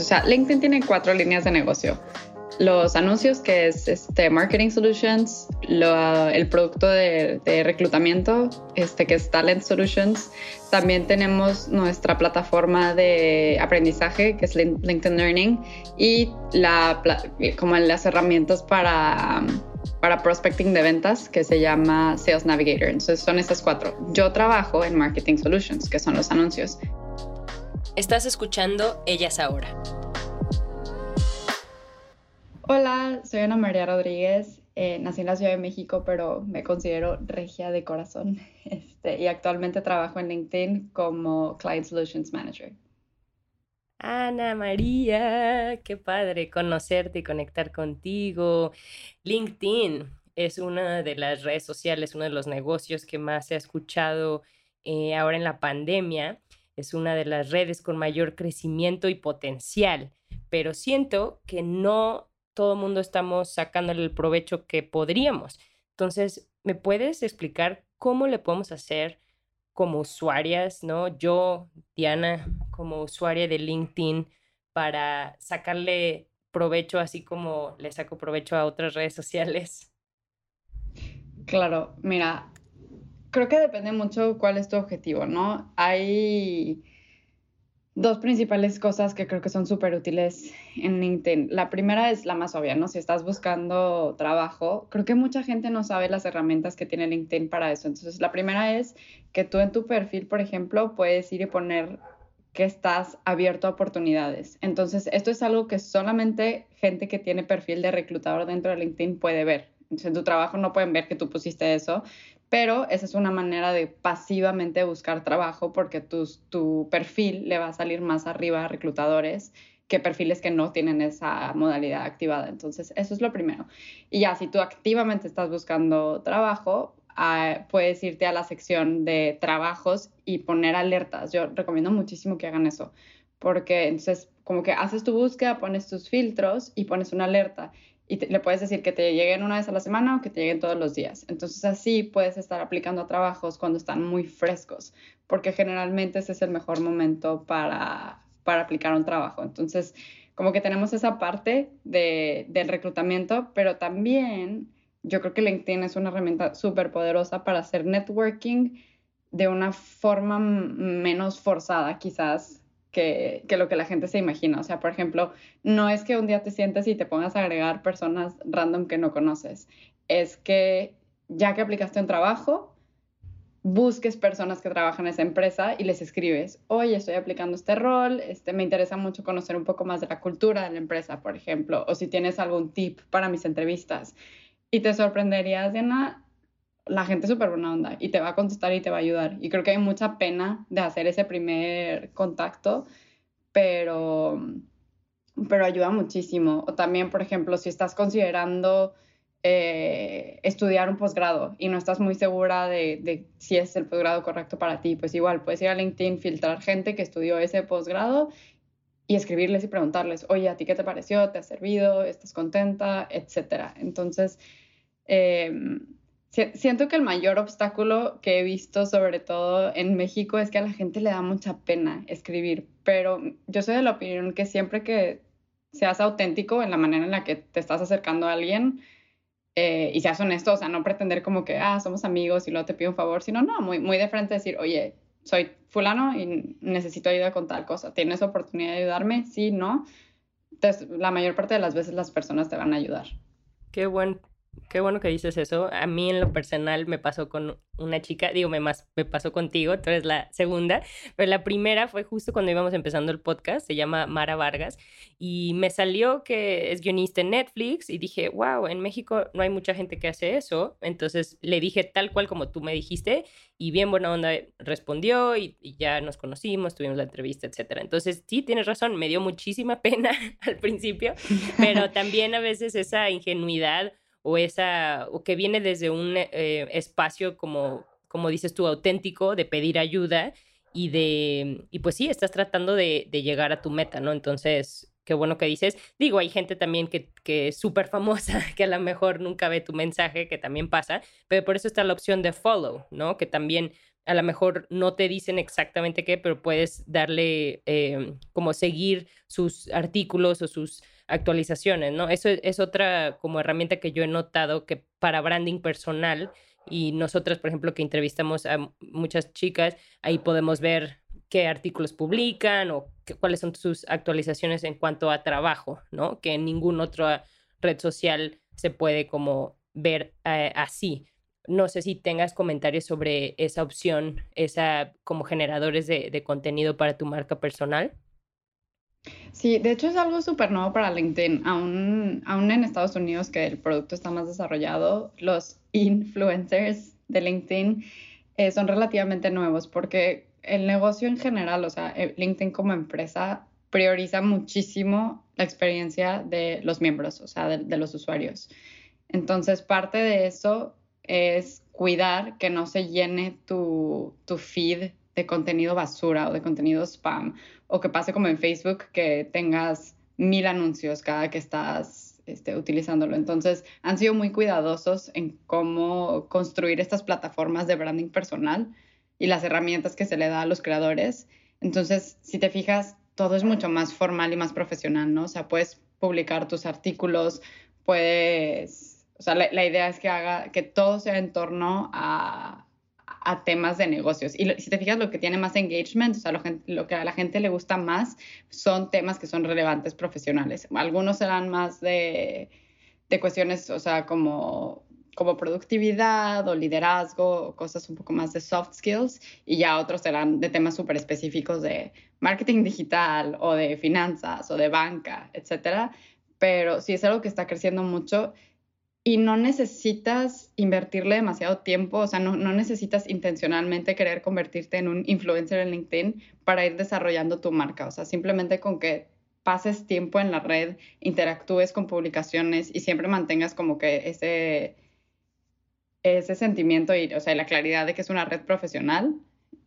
O sea, LinkedIn tiene cuatro líneas de negocio. Los anuncios, que es este, Marketing Solutions, lo- el producto de, de reclutamiento, este, que es Talent Solutions. También tenemos nuestra plataforma de aprendizaje, que es Lin- LinkedIn Learning, y la, como las herramientas para, para prospecting de ventas, que se llama Sales Navigator. Entonces son esas cuatro. Yo trabajo en Marketing Solutions, que son los anuncios. Estás escuchando Ellas Ahora. Hola, soy Ana María Rodríguez. eh, nací en la Ciudad de México, pero me considero regia de corazón. Este, y actualmente trabajo en LinkedIn como Client Solutions Manager. Ana María, qué padre conocerte y conectar contigo. LinkedIn es una de las redes sociales, uno de los negocios que más se ha escuchado eh, ahora en la pandemia. Es una de las redes con mayor crecimiento y potencial, pero siento que no todo el mundo estamos sacándole el provecho que podríamos. Entonces, ¿me puedes explicar cómo le podemos hacer como usuarias, ¿no? Yo, Diana, como usuaria de LinkedIn, para sacarle provecho así como le saco provecho a otras redes sociales. Claro, mira, creo que depende mucho cuál es tu objetivo, ¿no? Hay dos principales cosas que creo que son súper útiles en LinkedIn. La primera es la más obvia, ¿no? Si estás buscando trabajo, creo que mucha gente no sabe las herramientas que tiene LinkedIn para eso. Entonces, la primera es que tú en tu perfil, por ejemplo, puedes ir y poner que estás abierto a oportunidades. Entonces, esto es algo que solamente gente que tiene perfil de reclutador dentro de LinkedIn puede ver. Entonces, en tu trabajo no pueden ver que tú pusiste eso, pero esa es una manera de pasivamente buscar trabajo porque tu, tu perfil le va a salir más arriba a reclutadores que perfiles que no tienen esa modalidad activada. Entonces, eso es lo primero. Y ya, si tú activamente estás buscando trabajo, uh, puedes irte a la sección de trabajos y poner alertas. Yo recomiendo muchísimo que hagan eso, porque entonces como que haces tu búsqueda, pones tus filtros y pones una alerta y le puedes decir que te lleguen una vez a la semana o que te lleguen todos los días. Entonces así puedes estar aplicando a trabajos cuando están muy frescos, porque generalmente ese es el mejor momento para, para aplicar un trabajo. Entonces, como que tenemos esa parte de, del reclutamiento, pero también yo creo que LinkedIn es una herramienta súper poderosa para hacer networking de una forma menos forzada, quizás, que, lo que la gente se imagina. O sea, por ejemplo, no es que un día te sientes y te pongas a agregar personas random que no conoces. Es que ya que aplicaste un trabajo, busques personas que trabajan en esa empresa y les escribes, oye, estoy aplicando este rol, este, me interesa mucho conocer un poco más de la cultura de la empresa, por ejemplo, o si tienes algún tip para mis entrevistas. Y te sorprenderías, Diana, la gente es súper buena onda y te va a contestar y te va a ayudar. Y creo que hay mucha pena de hacer ese primer contacto, pero, pero ayuda muchísimo. O también, por ejemplo, si estás considerando eh, estudiar un posgrado y no estás muy segura de, si es el posgrado correcto para ti, pues igual puedes ir a LinkedIn, filtrar gente que estudió ese posgrado y escribirles y preguntarles, oye, ¿a ti qué te pareció? ¿Te ha servido? ¿Estás contenta? Etcétera. Entonces, eh, siento que el mayor obstáculo que he visto, sobre todo en México, es que a la gente le da mucha pena escribir, pero yo soy de la opinión que siempre que seas auténtico en la manera en la que te estás acercando a alguien eh, y seas honesto, o sea, no pretender como que, ah, somos amigos y luego te pido un favor, sino no, muy, muy de frente decir, oye, soy fulano y necesito ayuda con tal cosa, ¿tienes oportunidad de ayudarme? Sí, no. Entonces, la mayor parte de las veces las personas te van a ayudar. Qué buen qué bueno que dices eso. A mí en lo personal me pasó con una chica, digo, me, más, me pasó contigo, tú eres la segunda, pero la primera fue justo cuando íbamos empezando el podcast, se llama Mara Vargas, y me salió que es guionista en Netflix y dije, wow, en México no hay mucha gente que hace eso, entonces le dije tal cual como tú me dijiste y bien buena onda respondió y, y ya nos conocimos, tuvimos la entrevista, etcétera. Entonces, sí, tienes razón, me dio muchísima pena al principio, pero también a veces esa ingenuidad o esa, o que viene desde un eh, espacio como, como dices tú, auténtico, de pedir ayuda y de, y pues sí, estás tratando de, de llegar a tu meta, ¿no? Entonces, qué bueno que dices. Digo, hay gente también que, que es súper famosa, que a lo mejor nunca ve tu mensaje, que también pasa, pero por eso está la opción de follow, ¿no? Que también a lo mejor no te dicen exactamente qué, pero puedes darle eh, como seguir sus artículos o sus actualizaciones, ¿no? Eso es otra como herramienta que yo he notado que para branding personal y nosotras, por ejemplo, que entrevistamos a muchas chicas, ahí podemos ver qué artículos publican o cuáles son sus actualizaciones en cuanto a trabajo, ¿no? Que en ninguna otra red social se puede como ver eh, así. No sé si tengas comentarios sobre esa opción, esa como generadores de contenido para tu marca personal. Sí, de hecho es algo súper nuevo para LinkedIn. Aún, aún en Estados Unidos, que el producto está más desarrollado, los influencers de LinkedIn eh, son relativamente nuevos porque el negocio en general, o sea, eh, LinkedIn como empresa prioriza muchísimo la experiencia de los miembros, o sea, de, de los usuarios. Entonces, parte de eso es cuidar que no se llene tu, tu feed de contenido basura o de contenido spam o que pase como en Facebook que tengas mil anuncios cada que estás este, utilizándolo. Entonces, han sido muy cuidadosos en cómo construir estas plataformas de branding personal y las herramientas que se le da a los creadores. Entonces, si te fijas, todo es mucho más formal y más profesional, ¿no? O sea, puedes publicar tus artículos, puedes, o sea, la, la idea es que haga, que todo sea en torno a, a temas de negocios. Y si te fijas, lo que tiene más engagement, o sea, lo, que a la gente le gusta más son temas que son relevantes profesionales. Algunos serán más de, de cuestiones, o sea, como, como productividad o liderazgo, o cosas un poco más de soft skills, y ya otros serán de temas súper específicos de marketing digital o de finanzas o de banca, etcétera. Pero sí es algo que está creciendo mucho y no necesitas invertirle demasiado tiempo, o sea, no, no, necesitas intencionalmente querer convertirte en un influencer en LinkedIn para ir desarrollando tu marca, o sea, simplemente con que pases tiempo en la red, interactúes con publicaciones y siempre mantengas como que ese, ese sentimiento y, o sea, la claridad de que es una red profesional,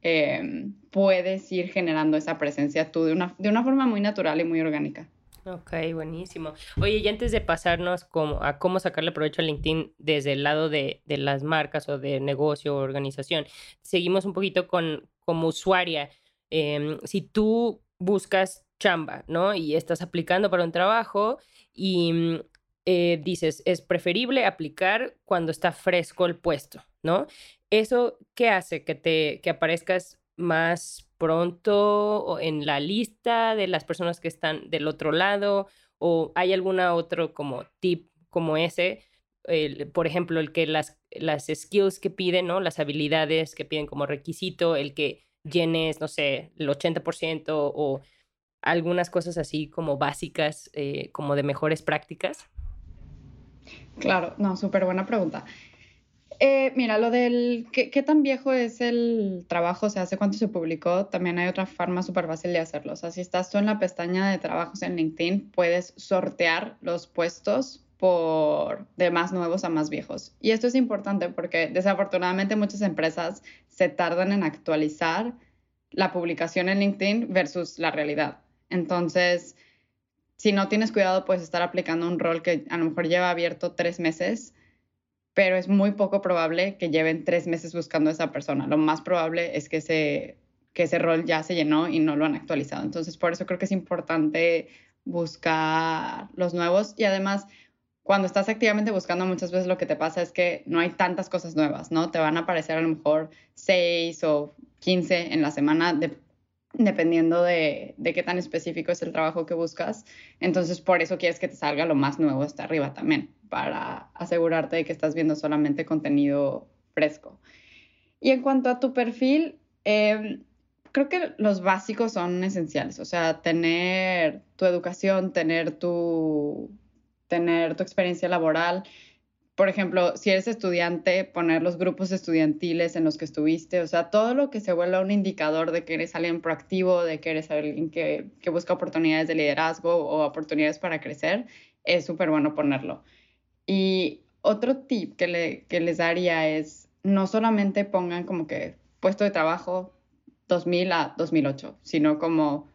eh, puedes ir generando esa presencia tú de una, de una forma muy natural y muy orgánica. Ok, buenísimo. Oye, y antes de pasarnos como a cómo sacarle provecho a LinkedIn desde el lado de, de las marcas o de negocio o organización, seguimos un poquito con como usuaria. Eh, si tú buscas chamba, ¿no? Y estás aplicando para un trabajo y eh, dices, es preferible aplicar cuando está fresco el puesto, ¿no? ¿Eso qué hace? Que te que aparezcas más pronto en la lista de las personas que están del otro lado o hay alguna otro como tip como ese por ejemplo el que las las skills que piden no las habilidades que piden como requisito el que llenes no sé el 80% o algunas cosas así como básicas eh, como de mejores prácticas. Claro no súper buena pregunta eh, mira, lo del ¿qué, ¿qué, tan viejo es el trabajo, o sea, hace cuánto se publicó, también hay otra forma súper fácil de hacerlo. O sea, si estás tú en la pestaña de trabajos en LinkedIn, puedes sortear los puestos por de más nuevos a más viejos. Y esto es importante porque desafortunadamente muchas empresas se tardan en actualizar la publicación en LinkedIn versus la realidad. Entonces, si no tienes cuidado, puedes estar aplicando un rol que a lo mejor lleva abierto tres meses pero es muy poco probable que lleven tres meses buscando a esa persona. Lo más probable es que ese, que ese rol ya se llenó y no lo han actualizado. Entonces, por eso creo que es importante buscar los nuevos y además cuando estás activamente buscando muchas veces lo que te pasa es que no hay tantas cosas nuevas, ¿no? Te van a aparecer a lo mejor seis o quince en la semana de dependiendo de, de, qué tan específico es el trabajo que buscas. Entonces, por eso quieres que te salga lo más nuevo hasta arriba también, para asegurarte de que estás viendo solamente contenido fresco. Y en cuanto a tu perfil, em, creo que los básicos son esenciales, o sea, tener tu educación, tener tu, tener tu experiencia laboral, por ejemplo, si eres estudiante, poner los grupos estudiantiles en los que estuviste, o sea, todo lo que se vuelva un indicador de que eres alguien proactivo, de que eres alguien que, busca oportunidades de liderazgo o oportunidades para crecer, es súper bueno ponerlo. Y otro tip que, le, que les daría es, no solamente pongan como que puesto de trabajo 2000 a 2008, sino como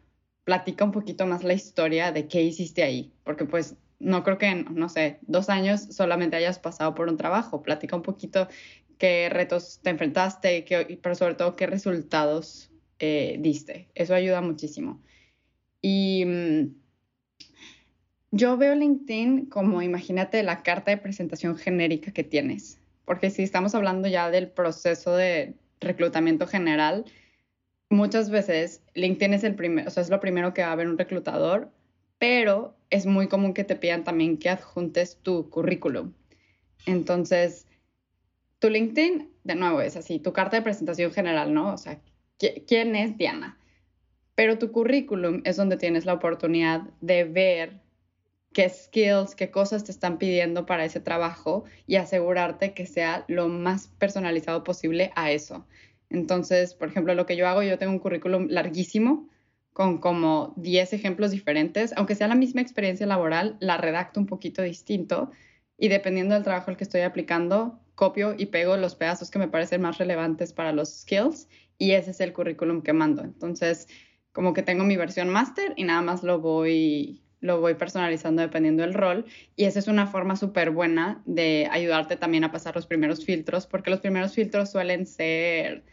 platica un poquito más la historia de qué hiciste ahí, porque pues no creo que no sé, dos años solamente hayas pasado por un trabajo. Platica un poquito qué retos te enfrentaste, qué, pero sobre todo qué resultados eh, diste. Eso ayuda muchísimo. Y mm, yo veo LinkedIn como, imagínate, la carta de presentación genérica que tienes. Porque si estamos hablando ya del proceso de reclutamiento general, muchas veces LinkedIn es el primero, o sea, es lo primero que va a ver un reclutador pero es muy común que te pidan también que adjuntes tu currículum. Entonces, tu LinkedIn, de nuevo, es así, tu carta de presentación general, ¿no? O sea, ¿quién es Diana? Pero tu currículum es donde tienes la oportunidad de ver qué skills, qué cosas te están pidiendo para ese trabajo y asegurarte que sea lo más personalizado posible a eso. Entonces, por ejemplo, lo que yo hago, yo tengo un currículum larguísimo con como 10 ejemplos diferentes, aunque sea la misma experiencia laboral, la redacto un poquito distinto y dependiendo del trabajo al que estoy aplicando, copio y pego los pedazos que me parecen más relevantes para los skills y ese es el currículum que mando. Entonces, como que tengo mi versión máster y nada más lo voy lo voy personalizando dependiendo del rol y esa es una forma súper buena de ayudarte también a pasar los primeros filtros porque los primeros filtros suelen ser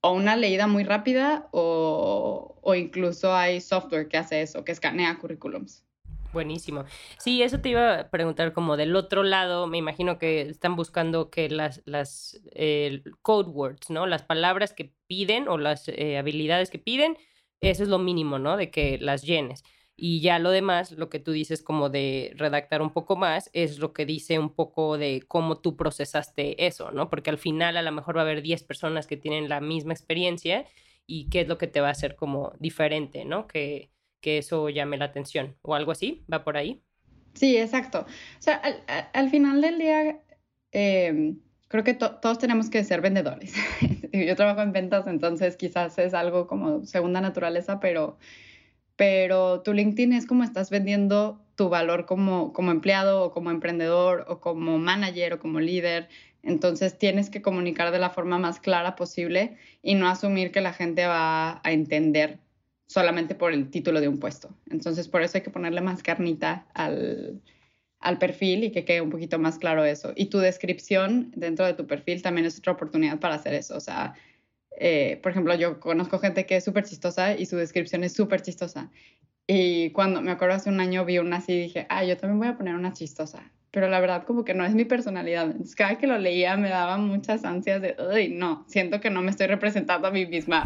o una leída muy rápida o, o, incluso hay software que hace eso, que escanea currículums. Buenísimo. Sí, eso te iba a preguntar como del otro lado, me imagino que están buscando que las, las eh, code words, ¿no? Las palabras que piden o las eh, habilidades que piden, eso es lo mínimo, ¿no? De que las llenes. Y ya lo demás, lo que tú dices como de redactar un poco más, es lo que dice un poco de cómo tú procesaste eso, ¿no? Porque al final a lo mejor va a haber 10 personas que tienen la misma experiencia y qué es lo que te va a hacer como diferente, ¿no? Que, que eso llame la atención o algo así, ¿va por ahí? Sí, exacto. O sea, al, final del día, em, creo que todos tenemos que ser vendedores. Yo trabajo en ventas, entonces quizás es algo como segunda naturaleza, pero pero tu LinkedIn es como estás vendiendo tu valor como, como empleado o como emprendedor o como manager o como líder. Entonces tienes que comunicar de la forma más clara posible y no asumir que la gente va a entender solamente por el título de un puesto. Entonces por eso hay que ponerle más carnita al, al perfil y que quede un poquito más claro eso. Y tu descripción dentro de tu perfil también es otra oportunidad para hacer eso. O sea, eh, por ejemplo, yo conozco gente que es súper chistosa y su descripción es súper chistosa. Y cuando me acuerdo hace un año vi una así y dije, ah, yo también voy a poner una chistosa. Pero la verdad como que no es mi personalidad. Entonces, cada que lo leía me daba muchas ansias de, uy, no, siento que no me estoy representando a mí misma.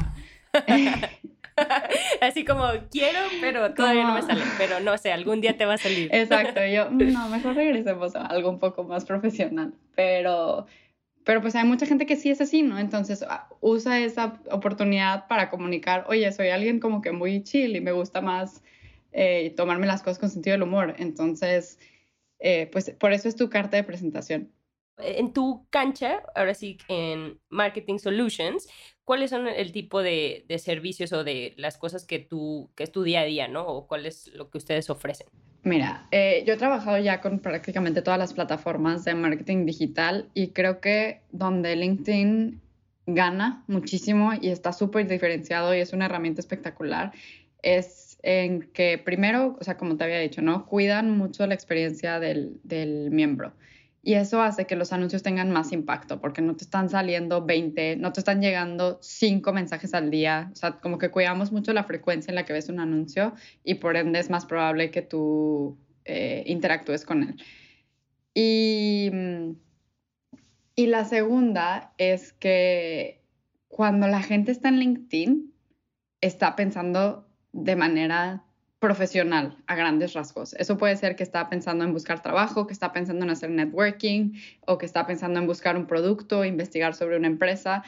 Así como quiero, pero todavía no me sale. Pero no sé, algún día te va a salir. Exacto, yo, no, mejor regresemos a algo un poco más profesional. Pero pero pues hay mucha gente que sí es así, ¿no? Entonces ah, usa esa oportunidad para comunicar, oye, soy alguien como que muy chill y me gusta más eh, tomarme las cosas con sentido del humor. Entonces, eh, pues por eso es tu carta de presentación. En tu cancha, ahora sí, en Marketing Solutions, ¿cuáles son el tipo de, de servicios o de las cosas que tú, que es tu día a día, ¿no? O cuál es lo que ustedes ofrecen? Mira, eh, yo he trabajado ya con prácticamente todas las plataformas de marketing digital y creo que donde LinkedIn gana muchísimo y está súper diferenciado y es una herramienta espectacular es en que primero, o sea, como te había dicho, ¿no? Cuidan mucho la experiencia del, del miembro. Y eso hace que los anuncios tengan más impacto, porque no te están saliendo 20, no te están llegando 5 mensajes al día. O sea, como que cuidamos mucho la frecuencia en la que ves un anuncio y por ende es más probable que tú eh, interactúes con él. Y, mm, y la segunda es que cuando la gente está en LinkedIn, está pensando de manera profesional a grandes rasgos. Eso puede ser que está pensando en buscar trabajo, que está pensando en hacer networking o que está pensando en buscar un producto, investigar sobre una empresa,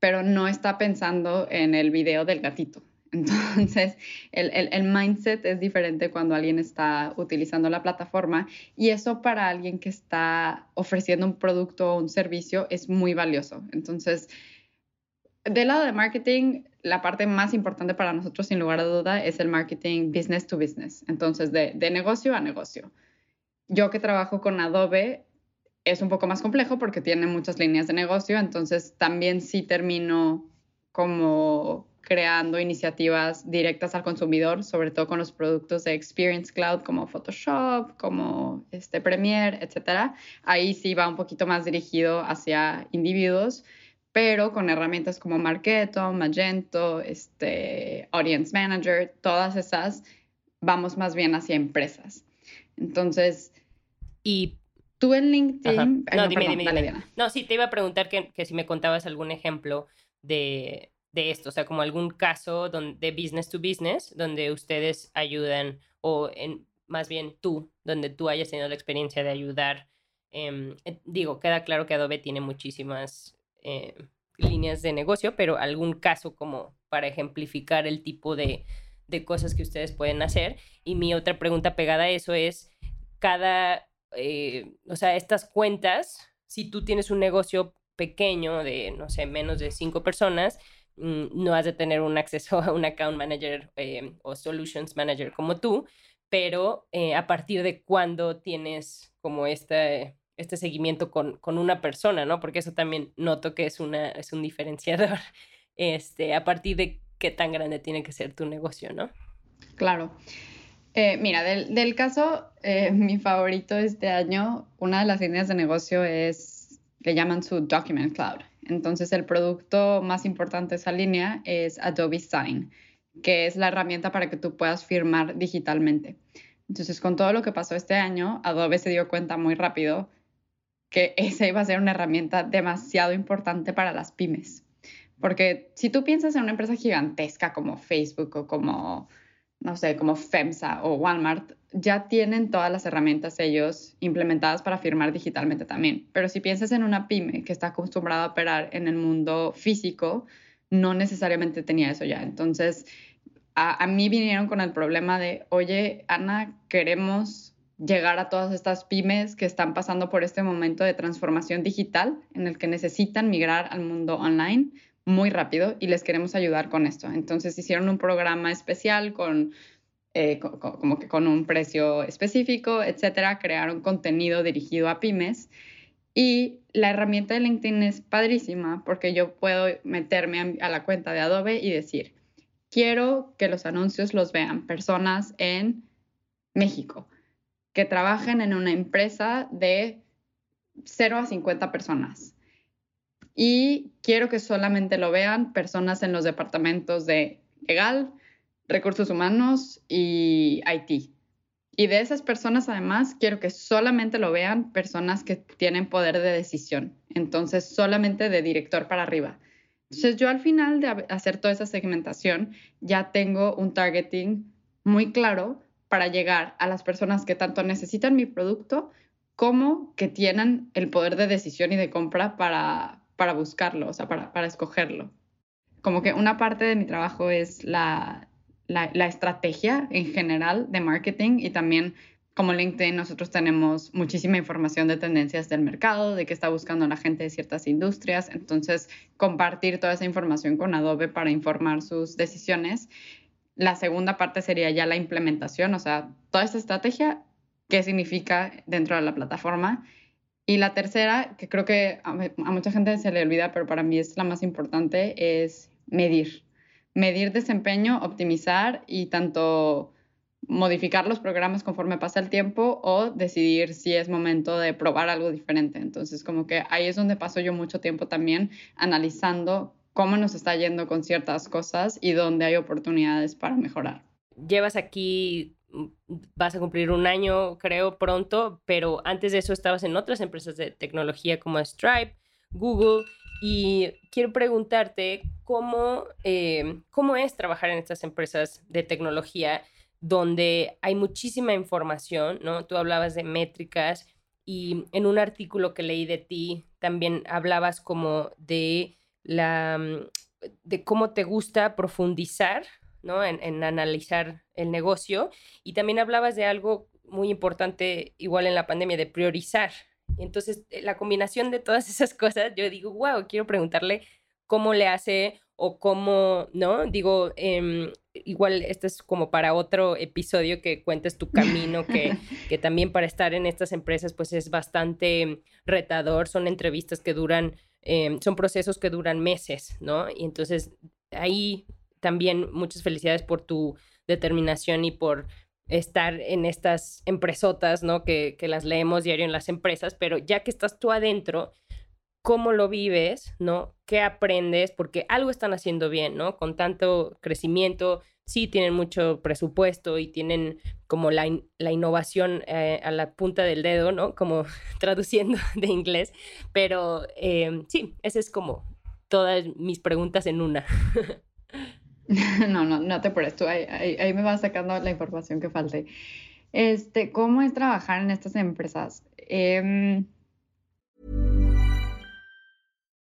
pero no está pensando en el video del gatito. Entonces, el, el, mindset es diferente cuando alguien está utilizando la plataforma y eso para alguien que está ofreciendo un producto o un servicio es muy valioso. Entonces, del lado de marketing, la parte más importante para nosotros, sin lugar a duda, es el marketing business to business. Entonces, de, negocio a negocio. Yo que trabajo con Adobe, es un poco más complejo porque tiene muchas líneas de negocio, entonces también sí termino como creando iniciativas directas al consumidor, sobre todo con los productos de Experience Cloud como Photoshop, como este Premiere, etc. Ahí sí va un poquito más dirigido hacia individuos, pero con herramientas como Marketo, Magento, este, Audience Manager, todas esas vamos más bien hacia empresas. Entonces, y tú en LinkedIn... no, dime, dime, No, sí, te iba a preguntar que, que si me contabas algún ejemplo de de esto, o sea, como algún caso de business to business donde ustedes ayudan o en, más bien tú, donde tú hayas tenido la experiencia de ayudar. Em, eh, digo, queda claro que Adobe tiene muchísimas eh, líneas de negocio, pero algún caso como para ejemplificar el tipo de, de cosas que ustedes pueden hacer. Y mi otra pregunta pegada a eso es, cada, eh, o sea, estas cuentas, si tú tienes un negocio pequeño de, no sé, menos de cinco personas, Mm, no has de tener un acceso a un account manager eh, o solutions manager como tú, pero a partir de cuándo tienes como este, este seguimiento con, con, una persona, ¿no? Porque eso también noto que es, una, es un diferenciador, este, a partir de qué tan grande tiene que ser tu negocio, ¿no? Claro. Eh, mira, del, del caso, mi favorito este año, una de las líneas de negocio es, le llaman su Document Cloud. Entonces, el producto más importante de esa línea es Adobe Sign, que es la herramienta para que tú puedas firmar digitalmente. Entonces, con todo lo que pasó este año, Adobe se dio cuenta muy rápido que esa iba a ser una herramienta demasiado importante para las pymes. Porque si tú piensas en una empresa gigantesca como Facebook o como, no sé, como FEMSA o Walmart, ya tienen todas las herramientas ellos implementadas para firmar digitalmente también. Pero si piensas en una pyme que está acostumbrada a operar en el mundo físico, no necesariamente tenía eso ya. Entonces, a, mí vinieron con el problema de, oye, Ana, queremos llegar a todas estas pymes que están pasando por este momento de transformación digital en el que necesitan migrar al mundo online muy rápido y les queremos ayudar con esto. Entonces hicieron un programa especial con eh, como que con un precio específico, etcétera, crearon contenido dirigido a pymes. Y la herramienta de LinkedIn es padrísima porque yo puedo meterme a, la cuenta de Adobe y decir, quiero que los anuncios los vean personas en México, que trabajen en una empresa de 0 a 50 personas. Y quiero que solamente lo vean personas en los departamentos de legal, recursos humanos y IT. Y de esas personas, además, quiero que solamente lo vean personas que tienen poder de decisión. Entonces, solamente de director para arriba. Entonces, yo al final de hacer toda esa segmentación, ya tengo un targeting muy claro para llegar a las personas que tanto necesitan mi producto como que tienen el poder de decisión y de compra para, para buscarlo, o sea, para, para escogerlo. Como que una parte de mi trabajo es la, la, estrategia en general de marketing y también como LinkedIn nosotros tenemos muchísima información de tendencias del mercado, de qué está buscando la gente de ciertas industrias, entonces compartir toda esa información con Adobe para informar sus decisiones. La segunda parte sería ya la implementación, o sea, toda esta estrategia, qué significa dentro de la plataforma. Y la tercera, que creo que a, a mucha gente se le olvida, pero para mí es la más importante, es medir medir desempeño, optimizar y tanto modificar los programas conforme pasa el tiempo o decidir si es momento de probar algo diferente. Entonces, como que ahí es donde paso yo mucho tiempo también analizando cómo nos está yendo con ciertas cosas y dónde hay oportunidades para mejorar. Llevas aquí, mm, vas a cumplir un año, creo, pronto, pero antes de eso estabas en otras empresas de tecnología como Stripe. Google. Y quiero preguntarte cómo, eh, cómo es trabajar en estas empresas de tecnología donde hay muchísima información, ¿no? Tú hablabas de métricas y en un artículo que leí de ti también hablabas como de la mm, de cómo te gusta profundizar, ¿no? En, en analizar el negocio y también hablabas de algo muy importante igual en la pandemia de priorizar. Entonces, eh, la combinación de todas esas cosas, yo digo, wow, quiero preguntarle cómo le hace o cómo, ¿no? Digo, em, igual esto es como para otro episodio que cuentes tu camino, que, que también para estar en estas empresas pues es bastante retador, son entrevistas que duran, em, son procesos que duran meses, ¿no? Y entonces ahí también muchas felicidades por tu determinación y por estar en estas empresotas, ¿no? Que, que las leemos diario en las empresas, pero ya que estás tú adentro, cómo lo vives, ¿no? ¿Qué aprendes? Porque algo están haciendo bien, ¿no? Con tanto crecimiento, sí tienen mucho presupuesto y tienen como la, la innovación eh, a la punta del dedo, ¿no? Como traduciendo de inglés, pero eh, sí, esa es como todas mis preguntas en una. no, no, no te presto, ahí, ahí, me vas sacando la información que falte. Este, ¿cómo es trabajar en estas empresas? Eh,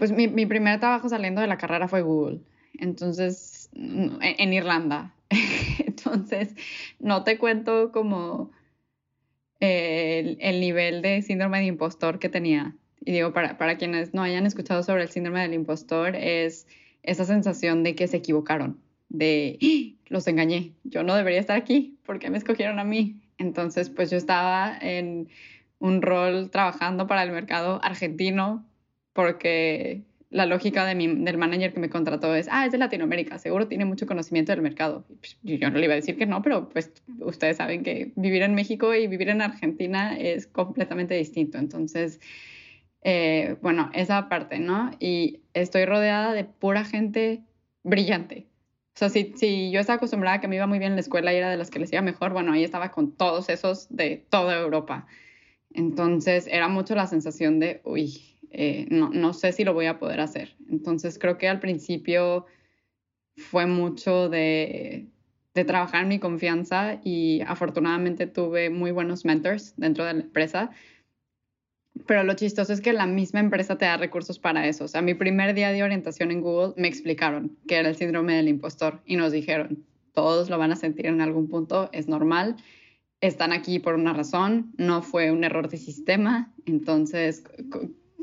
Pues mi, mi primer trabajo saliendo de la carrera fue Google. Entonces, en, en Irlanda. Entonces, no te cuento como el, el, nivel de síndrome de impostor que tenía. Y digo, para, para quienes no hayan escuchado sobre el síndrome del impostor, es esa sensación de que se equivocaron, de ¡Ah! los engañé, yo no debería estar aquí, ¿por qué me escogieron a mí? Entonces, pues yo estaba en un rol trabajando para el mercado argentino porque la lógica de mi, del manager que me contrató es, ah, es de Latinoamérica, seguro tiene mucho conocimiento del mercado. Pues, yo no le iba a decir que no, pero pues ustedes saben que vivir en México y vivir en Argentina es completamente distinto. Entonces, eh, bueno, esa parte, ¿no? Y estoy rodeada de pura gente brillante. O sea, si, si yo estaba acostumbrada a que me iba muy bien en la escuela y era de las que les iba mejor, bueno, ahí estaba con todos esos de toda Europa. Entonces, era mucho la sensación de, uy, eh, no, no, sé si lo voy a poder hacer. Entonces creo que al principio fue mucho de, de, trabajar mi confianza y afortunadamente tuve muy buenos mentors dentro de la empresa. Pero lo chistoso es que la misma empresa te da recursos para eso. O sea, mi primer día de orientación en Google me explicaron que era el síndrome del impostor y nos dijeron, todos lo van a sentir en algún punto, es normal están aquí por una razón, no fue un error de sistema, entonces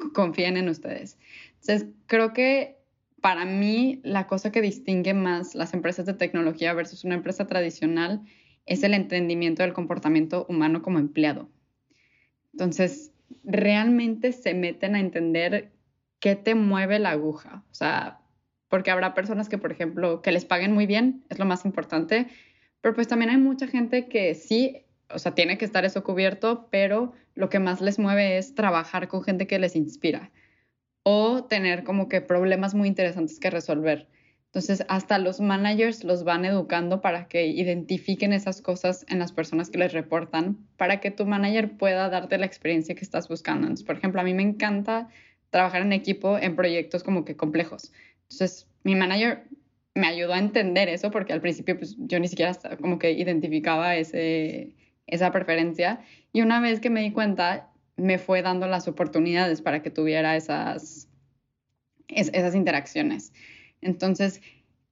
confíen en ustedes. Entonces, creo que para mí la cosa que distingue más las empresas de tecnología versus una empresa tradicional es el entendimiento del comportamiento humano como empleado. Entonces, realmente se meten a entender qué te mueve la aguja. O sea, porque habrá personas que, por ejemplo, que les paguen muy bien, es lo más importante, pero pues también hay mucha gente que sí o sea, tiene que estar eso cubierto, pero lo que más les mueve es trabajar con gente que les inspira o tener como que problemas muy interesantes que resolver. Entonces, hasta los managers los van educando para que identifiquen esas cosas en las personas que les reportan, para que tu manager pueda darte la experiencia que estás buscando. Entonces, por ejemplo, a mí me encanta trabajar en equipo en proyectos como que complejos. Entonces, mi manager me ayudó a entender eso porque al principio pues, yo ni siquiera como que identificaba ese, esa preferencia. Y una vez que me di cuenta, me fue dando las oportunidades para que tuviera esas, esas interacciones. Entonces,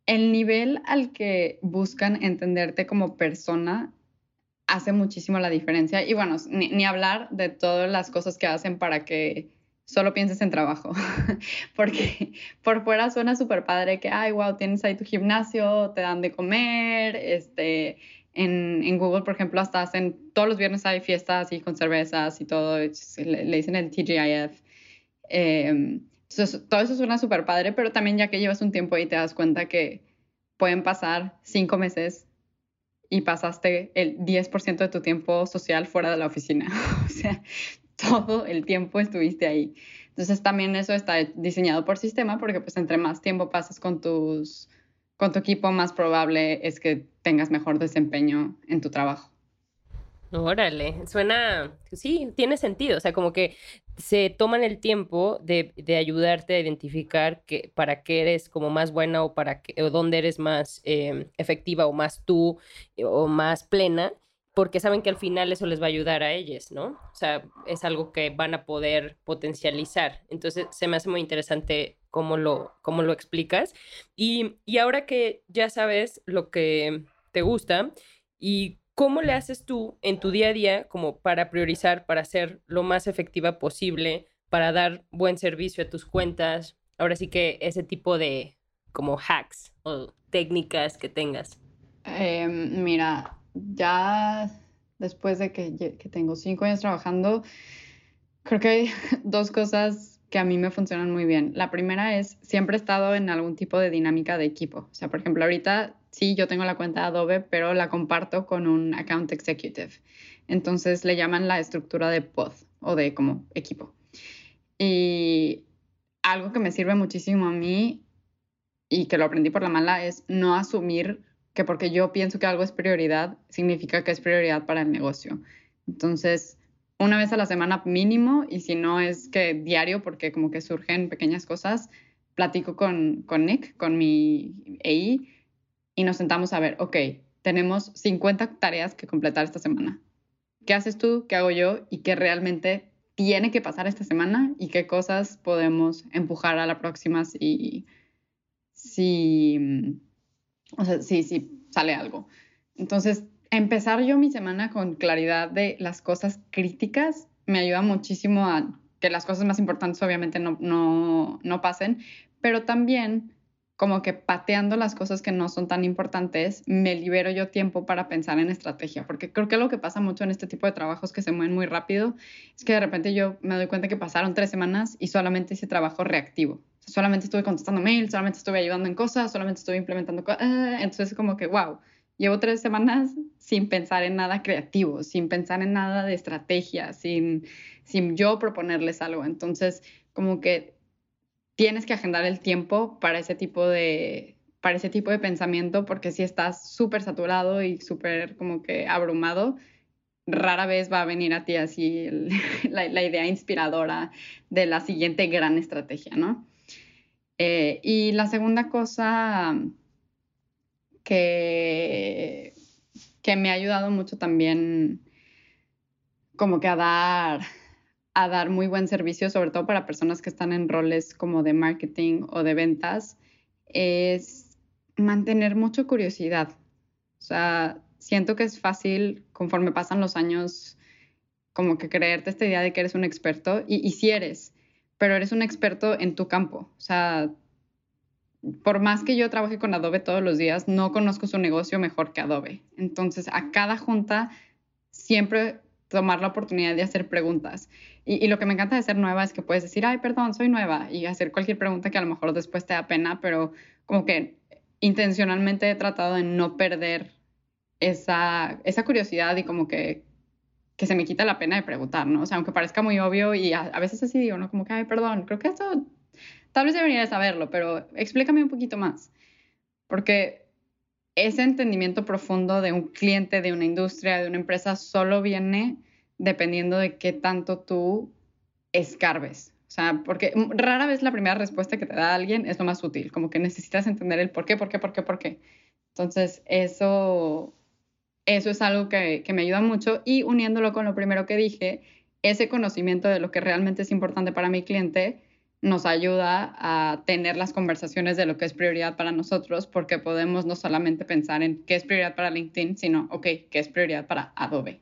el nivel al que buscan entenderte como persona hace muchísimo la diferencia. Y bueno, ni, ni hablar de todas las cosas que hacen para que solo pienses en trabajo. Porque por fuera suena súper padre que, ay, wow, tienes ahí tu gimnasio, te dan de comer, este, En, Google, por ejemplo, hasta hacen, todos los viernes hay fiestas y con cervezas y todo, le, dicen el TGIF. Em, todo eso suena súper padre, pero también ya que llevas un tiempo ahí te das cuenta que pueden pasar cinco meses y pasaste el 10% de tu tiempo social fuera de la oficina. o sea, todo el tiempo estuviste ahí. Entonces también eso está diseñado por sistema porque pues entre más tiempo pasas con tus con tu equipo más probable es que tengas mejor desempeño en tu trabajo. Órale, suena, sí, tiene sentido, o sea, como que se toman el tiempo de, ayudarte a identificar que, para qué eres como más buena o para qué, o dónde eres más em, efectiva o más tú o más plena, porque saben que al final eso les va a ayudar a ellos, ¿no? O sea, es algo que van a poder potencializar. Entonces, se me hace muy interesante cómo lo, lo explicas. Y, y ahora que ya sabes lo que te gusta y ¿Cómo le haces tú en tu día a día como para priorizar, para ser lo más efectiva posible, para dar buen servicio a tus cuentas? Ahora sí que ese tipo de como hacks o técnicas que tengas. Em, mira, ya después de que, que tengo cinco años trabajando, creo que hay dos cosas que a mí me funcionan muy bien. La primera es, siempre he estado en algún tipo de dinámica de equipo. O sea, por ejemplo, ahorita sí, yo tengo la cuenta de Adobe, pero la comparto con un account executive. Entonces le llaman la estructura de pod o de como equipo. Y algo que me sirve muchísimo a mí y que lo aprendí por la mala es no asumir que porque yo pienso que algo es prioridad, significa que es prioridad para el negocio. Entonces, una vez a la semana mínimo, y si no es que diario, porque como que surgen pequeñas cosas, platico con, con Nick, con mi AI, y nos sentamos a ver, ok, tenemos 50 tareas que completar esta semana. ¿Qué haces tú? ¿Qué hago yo? ¿Y qué realmente tiene que pasar esta semana? ¿Y qué cosas podemos empujar a la próxima si, si, o sea, si, si sale algo? Entonces, empezar yo mi semana con claridad de las cosas críticas me ayuda muchísimo a que las cosas más importantes obviamente no, no, no pasen, pero también como que pateando las cosas que no son tan importantes, me libero yo tiempo para pensar en estrategia, porque creo que lo que pasa mucho en este tipo de trabajos que se mueven muy rápido es que de repente yo me doy cuenta que pasaron tres semanas y solamente hice trabajo reactivo. solamente estuve contestando mails, solamente estuve ayudando en cosas, solamente estuve implementando cosas. Ah, entonces como que, wow, llevo tres semanas sin pensar en nada creativo, sin pensar en nada de estrategia, sin, sin yo proponerles algo. Entonces como que tienes que agendar el tiempo para ese tipo de, para ese tipo de pensamiento, porque si estás súper saturado y súper como que abrumado, rara vez va a venir a ti así la, idea inspiradora de la siguiente gran estrategia, ¿no? Eh, y la segunda cosa que, que me ha ayudado mucho también como que a dar a dar muy buen servicio, sobre todo para personas que están en roles como de marketing o de ventas, es mantener mucha curiosidad. O sea, siento que es fácil conforme pasan los años como que creerte esta idea de que eres un experto y, y sí eres, pero eres un experto en tu campo. O sea, por más que yo trabaje con Adobe todos los días, no conozco su negocio mejor que Adobe. Entonces, a cada junta siempre tomar la oportunidad de hacer preguntas. Y, lo que me encanta de ser nueva es que puedes decir, ay, perdón, soy nueva, y hacer cualquier pregunta que a lo mejor después te da pena, pero como que intencionalmente he tratado de no perder esa, curiosidad y como que, que se me quita la pena de preguntar, ¿no? O sea, aunque parezca muy obvio y a, veces así digo, ¿no? Como que, ay, perdón, creo que esto tal vez debería saberlo, pero explícame un poquito más. Porque ese entendimiento profundo de un cliente, de una industria, de una empresa, solo viene dependiendo de qué tanto tú escarbes. O sea, porque rara vez la primera respuesta que te da alguien es lo más útil, como que necesitas entender el por qué, por qué, por qué, por qué. Entonces, eso, eso es algo que, que me ayuda mucho y uniéndolo con lo primero que dije, ese conocimiento de lo que realmente es importante para mi cliente nos ayuda a tener las conversaciones de lo que es prioridad para nosotros, porque podemos no solamente pensar en qué es prioridad para LinkedIn, sino, ok, qué es prioridad para Adobe.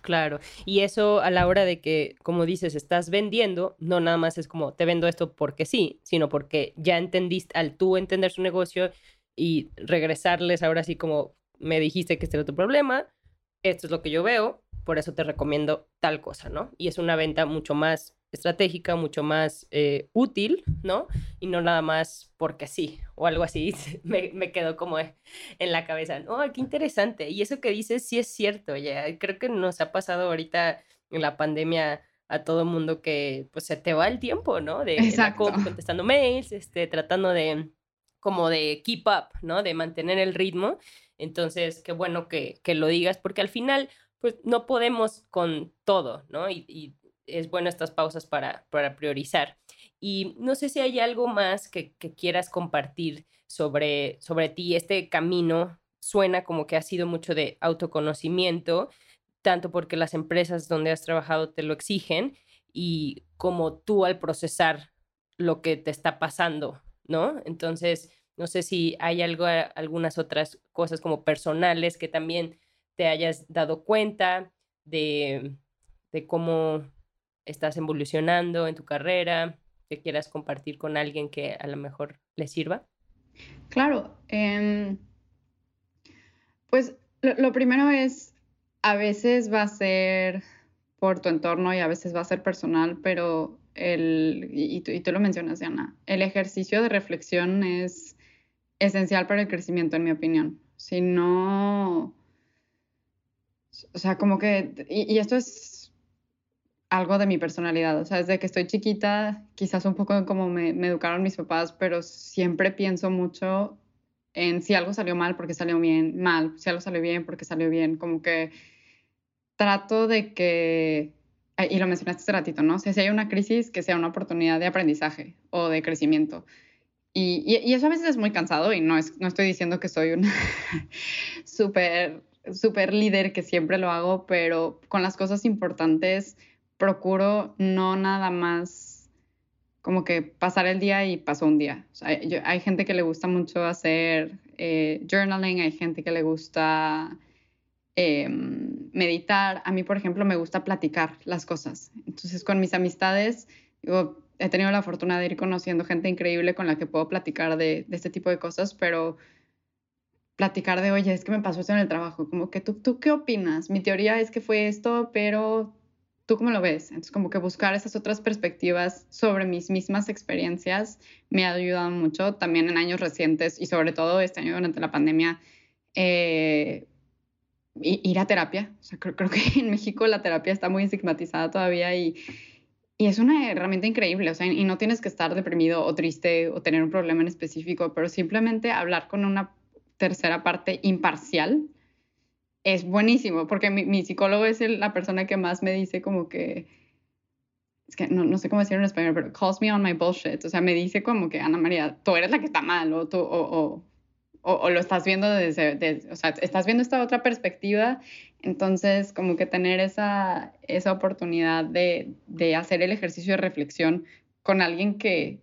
Claro, y eso a la hora de que, como dices, estás vendiendo, no nada más es como te vendo esto porque sí, sino porque ya entendiste, al tú entender su negocio y regresarles ahora sí como me dijiste que este era tu problema, esto es lo que yo veo, por eso te recomiendo tal cosa, ¿no? Y es una venta mucho más estratégica, mucho más eh, útil, ¿no? Y no nada más porque sí, o algo así, me, me quedó como en la cabeza, no, qué interesante. Y eso que dices sí es cierto, ya, creo que nos ha pasado ahorita en la pandemia a todo mundo que pues se te va el tiempo, ¿no? De Exacto. contestando mails, este, tratando de como de keep up, ¿no? De mantener el ritmo. Entonces, qué bueno que, que lo digas, porque al final, pues no podemos con todo, ¿no? Y, y es bueno estas pausas para, para priorizar. Y no sé si hay algo más que, que quieras compartir sobre, sobre ti. Este camino suena como que ha sido mucho de autoconocimiento, tanto porque las empresas donde has trabajado te lo exigen y como tú al procesar lo que te está pasando, ¿no? Entonces, no sé si hay algo, algunas otras cosas como personales que también te hayas dado cuenta de, de cómo estás evolucionando en tu carrera, que quieras compartir con alguien que a lo mejor le sirva. Claro, eh, pues lo, primero es a veces va a ser por tu entorno y a veces va a ser personal, pero el, y, tú, y tú lo mencionas, Diana, el ejercicio de reflexión es esencial para el crecimiento, en mi opinión. Si no, o sea, como que, y, esto es algo de mi personalidad, o sea, desde que estoy chiquita, quizás un poco como me, me educaron mis papás, pero siempre pienso mucho en si algo salió mal, porque salió bien, mal, si algo salió bien, porque salió bien, como que trato de que, y lo mencionaste hace ratito, ¿no? O sea, si hay una crisis, que sea una oportunidad de aprendizaje o de crecimiento. Y, y, y eso a veces es muy cansado y no, es, no estoy diciendo que soy una súper super líder que siempre lo hago, pero con las cosas importantes procuro no nada más como que pasar el día y pasó un día. Hay gente que le gusta mucho hacer eh, journaling, hay gente que le gusta eh, meditar. A mí, por ejemplo, me gusta platicar las cosas. Entonces, con mis amistades, he tenido la fortuna de ir conociendo gente increíble con la que puedo platicar de, de este tipo de cosas, pero platicar de, oye, es que me pasó esto en el trabajo, como que tú, tú qué opinas? Mi teoría es que fue esto, pero tú cómo lo ves? Entonces, como que buscar esas otras perspectivas sobre mis mismas experiencias me ha ayudado mucho también en años recientes y sobre todo este año durante la pandemia. Eh, ir a terapia. O sea, creo, creo, que en México la terapia está muy estigmatizada todavía y, y es una herramienta increíble. O sea, y no tienes que estar deprimido o triste o tener un problema en específico, pero simplemente hablar con una tercera parte imparcial es buenísimo, porque mi, mi psicólogo es la persona que más me dice como que, es que no, no, sé cómo decirlo en español, pero calls me on my bullshit. O sea, me dice como que, Ana María, tú eres la que está mal o, tú, o, o o, lo estás viendo desde, o sea, estás viendo esta otra perspectiva, entonces como que tener esa, esa oportunidad de, de hacer el ejercicio de reflexión con alguien que,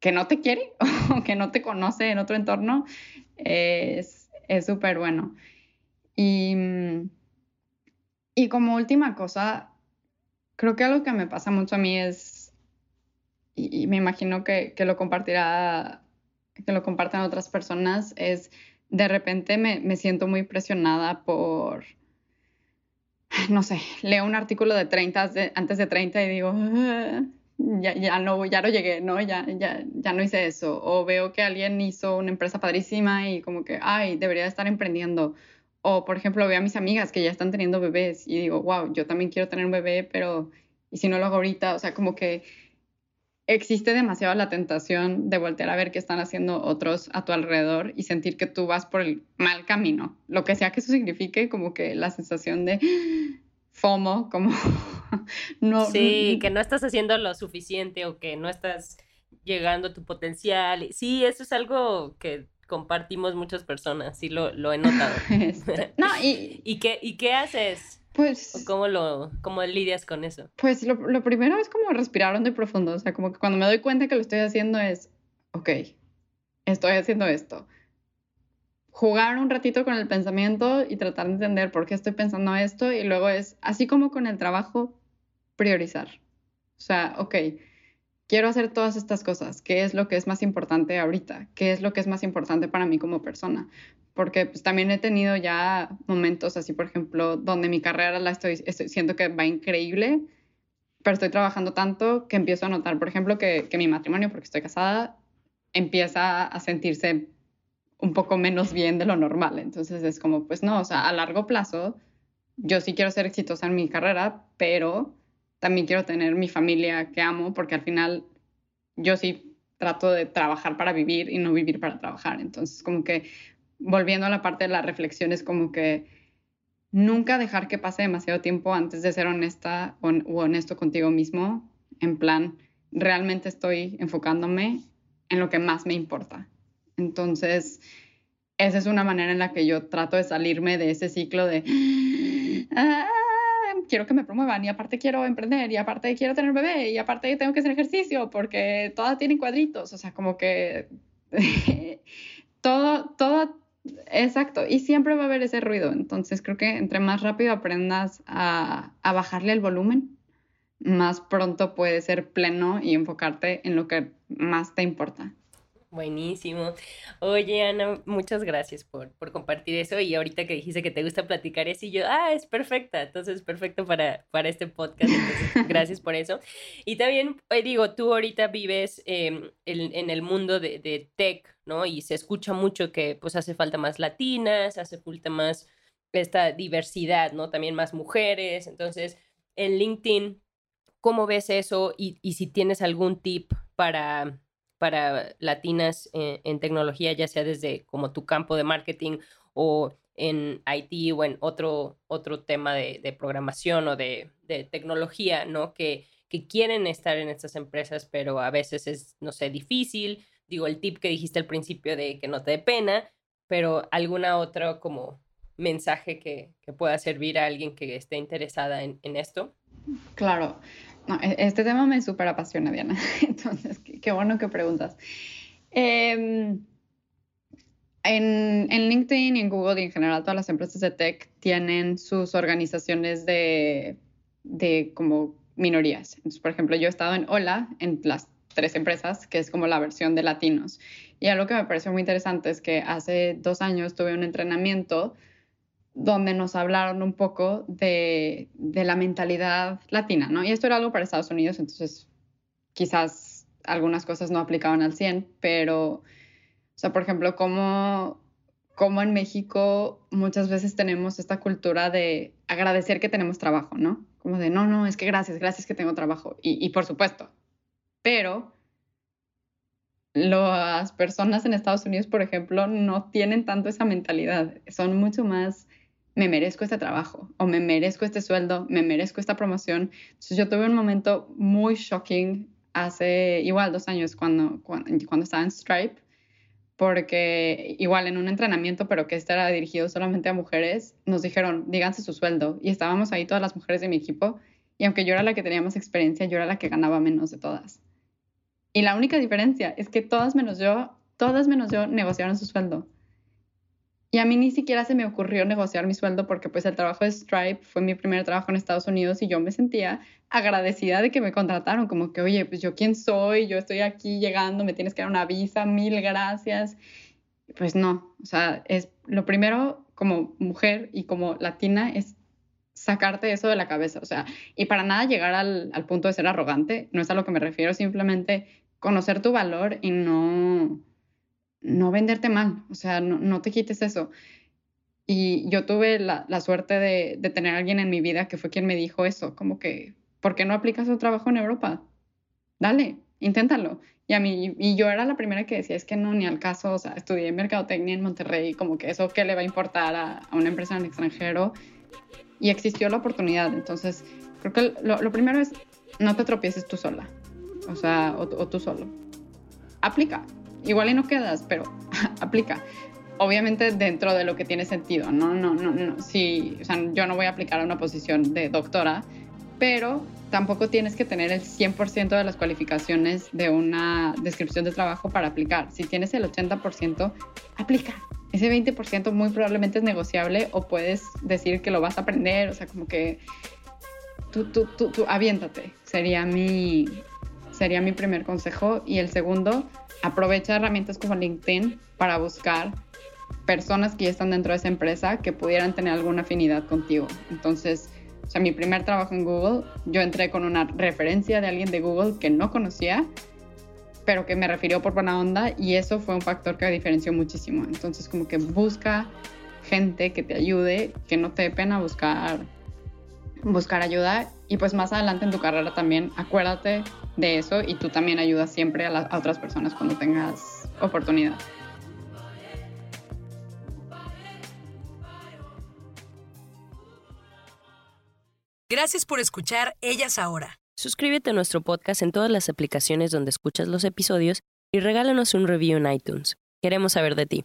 que no te quiere o que no te conoce en otro entorno es súper bueno. Y, y como última cosa, creo que algo que me pasa mucho a mí es, y, y me imagino que, que lo compartirá que lo compartan otras personas es de repente me, me, siento muy presionada por, no sé, leo un artículo de 30 de, antes de 30 y digo, ah, ya, ya, no, ya no llegué, ¿no? Ya, ya, ya no hice eso. O veo que alguien hizo una empresa padrísima y como que, ay, debería estar emprendiendo. O, por ejemplo, veo a mis amigas que ya están teniendo bebés y digo, wow, yo también quiero tener un bebé, pero ¿y si no lo hago ahorita? O sea, como que existe demasiado la tentación de voltear a ver qué están haciendo otros a tu alrededor y sentir que tú vas por el mal camino, lo que sea que eso signifique, como que la sensación de FOMO, como no. Sí, que no estás haciendo lo suficiente o que no estás llegando a tu potencial. Sí, eso es algo que compartimos muchas personas, sí lo, lo he notado. Este, no, y... ¿Y, qué, ¿Y qué haces? Pues, ¿Cómo, lo, ¿Cómo lidias con eso? Pues lo, lo, primero es como respirar hondo y profundo. O sea, como que cuando me doy cuenta que lo estoy haciendo es, ok, estoy haciendo esto. Jugar un ratito con el pensamiento y tratar de entender por qué estoy pensando esto. Y luego es, así como con el trabajo, priorizar. O sea, ok, quiero hacer todas estas cosas. ¿Qué es lo que es más importante ahorita? ¿Qué es lo que es más importante para mí como persona? porque pues también he tenido ya momentos así, por ejemplo, donde mi carrera la estoy, estoy siento que va increíble, pero estoy trabajando tanto que empiezo a notar, por ejemplo, que, que mi matrimonio, porque estoy casada, empieza a sentirse un poco menos bien de lo normal. Entonces es como, pues no, o sea, a largo plazo, yo sí quiero ser exitosa en mi carrera, pero también quiero tener mi familia que amo, porque al final yo sí trato de trabajar para vivir y no vivir para trabajar. Entonces, como que volviendo a la parte de la reflexión, es como que nunca dejar que pase demasiado tiempo antes de ser honesta o, honesto contigo mismo, en plan, realmente estoy enfocándome en lo que más me importa. Entonces, esa es una manera en la que yo trato de salirme de ese ciclo de, ah, quiero que me promuevan y aparte quiero emprender y aparte quiero tener bebé y aparte tengo que hacer ejercicio porque todas tienen cuadritos, o sea, como que todo, todo, exacto, y siempre va a haber ese ruido, entonces creo que entre más rápido aprendas a, a bajarle el volumen, más pronto puedes ser pleno y enfocarte en lo que más te importa. Buenísimo. Oye, Ana, muchas gracias por, por, compartir eso. Y ahorita que dijiste que te gusta platicar eso, y yo, ah, es perfecta. Entonces, perfecto para, para este podcast. gracias por eso. Y también, eh, digo, tú ahorita vives em, en, el mundo de, de, tech, ¿no? Y se escucha mucho que pues hace falta más latinas, hace falta más esta diversidad, ¿no? También más mujeres. Entonces, en LinkedIn, ¿cómo ves eso? Y, y si tienes algún tip para para latinas en, tecnología, ya sea desde como tu campo de marketing o en IT o en otro, otro tema de, programación o de, tecnología, ¿no? Que, que quieren estar en estas empresas, pero a veces es, no sé, difícil. Digo, el tip que dijiste al principio de que no te dé pena, pero alguna otra como mensaje que, que pueda servir a alguien que esté interesada en, en esto. Claro, no, e, este tema me súper apasiona, Diana. Entonces, qué, bueno que preguntas. Em, en, LinkedIn y en Google y en general todas las empresas de tech tienen sus organizaciones de, como minorías. Por ejemplo, yo he estado en Hola, en las tres empresas, que es como la versión de latinos. Y algo que me pareció muy interesante es que hace dos años tuve un entrenamiento donde nos hablaron un poco de, la mentalidad latina, ¿no? Y esto era algo para Estados Unidos, entonces quizás algunas cosas no aplicaban al 100, pero, o sea, por ejemplo, como, en México muchas veces tenemos esta cultura de agradecer que tenemos trabajo, ¿no? Como de, no, no, es que gracias, gracias que tengo trabajo. Y por supuesto, pero las personas en Estados Unidos, por ejemplo, no tienen tanto esa mentalidad, son mucho más me merezco este trabajo o me merezco este sueldo, me merezco esta promoción. Entonces yo tuve un momento muy shocking hace igual dos años cuando, cuando, estaba en Stripe, porque igual en un entrenamiento, pero que este era dirigido solamente a mujeres, nos dijeron, díganse su sueldo. Y estábamos ahí todas las mujeres de mi equipo, y aunque yo era la que tenía más experiencia, yo era la que ganaba menos de todas. Y la única diferencia es que todas menos yo, todas menos yo negociaron su sueldo. Y a mí ni siquiera se me ocurrió negociar mi sueldo porque pues el trabajo de Stripe fue mi primer trabajo en Estados Unidos y yo me sentía agradecida de que me contrataron, como que, oye, pues yo quién soy, yo estoy aquí llegando, me tienes que dar una visa, mil gracias. Pues no, o sea, es lo primero como mujer y como latina es sacarte eso de la cabeza, o sea, y para nada llegar al, al punto de ser arrogante, no es a lo que me refiero, simplemente conocer tu valor y no no venderte mal, o sea, no, te quites eso. Y yo tuve la, suerte de, tener alguien en mi vida que fue quien me dijo eso, como que, ¿por qué no aplicas un trabajo en Europa? Dale, inténtalo. Y a mí, y yo era la primera que decía, es que no, ni al caso, o sea, estudié mercadotecnia en Monterrey, como que eso, ¿qué le va a importar a, una empresa en el extranjero? Y existió la oportunidad. Entonces, creo que lo, primero es, no te tropieces tú sola, o sea, o tú solo. Aplica, igual y no quedas, pero aplica. Obviamente dentro de lo que tiene sentido, ¿no? No, no, no. Sí, o sea, yo no voy a aplicar a una posición de doctora, pero tampoco tienes que tener el 100% de las cualificaciones de una descripción de trabajo para aplicar. Si tienes el 80%, aplica. Ese 20% muy probablemente es negociable o puedes decir que lo vas a aprender, o sea, como que tú, tú, tú, tú aviéntate. Sería mi, sería mi primer consejo. Y el segundo, aprovecha herramientas como LinkedIn para buscar personas que ya están dentro de esa empresa que pudieran tener alguna afinidad contigo. Entonces, o sea, mi primer trabajo en Google, yo entré con una referencia de alguien de Google que no conocía, pero que me refirió por buena onda y eso fue un factor que diferenció muchísimo. Entonces, como que busca gente que te ayude, que no te dé pena buscar buscar ayuda y pues más adelante en tu carrera también acuérdate de eso y tú también ayudas siempre a, a otras personas cuando tengas oportunidad. Gracias por escuchar Ellas Ahora. Suscríbete a nuestro podcast en todas las aplicaciones donde escuchas los episodios y regálanos un review en iTunes. Queremos saber de ti.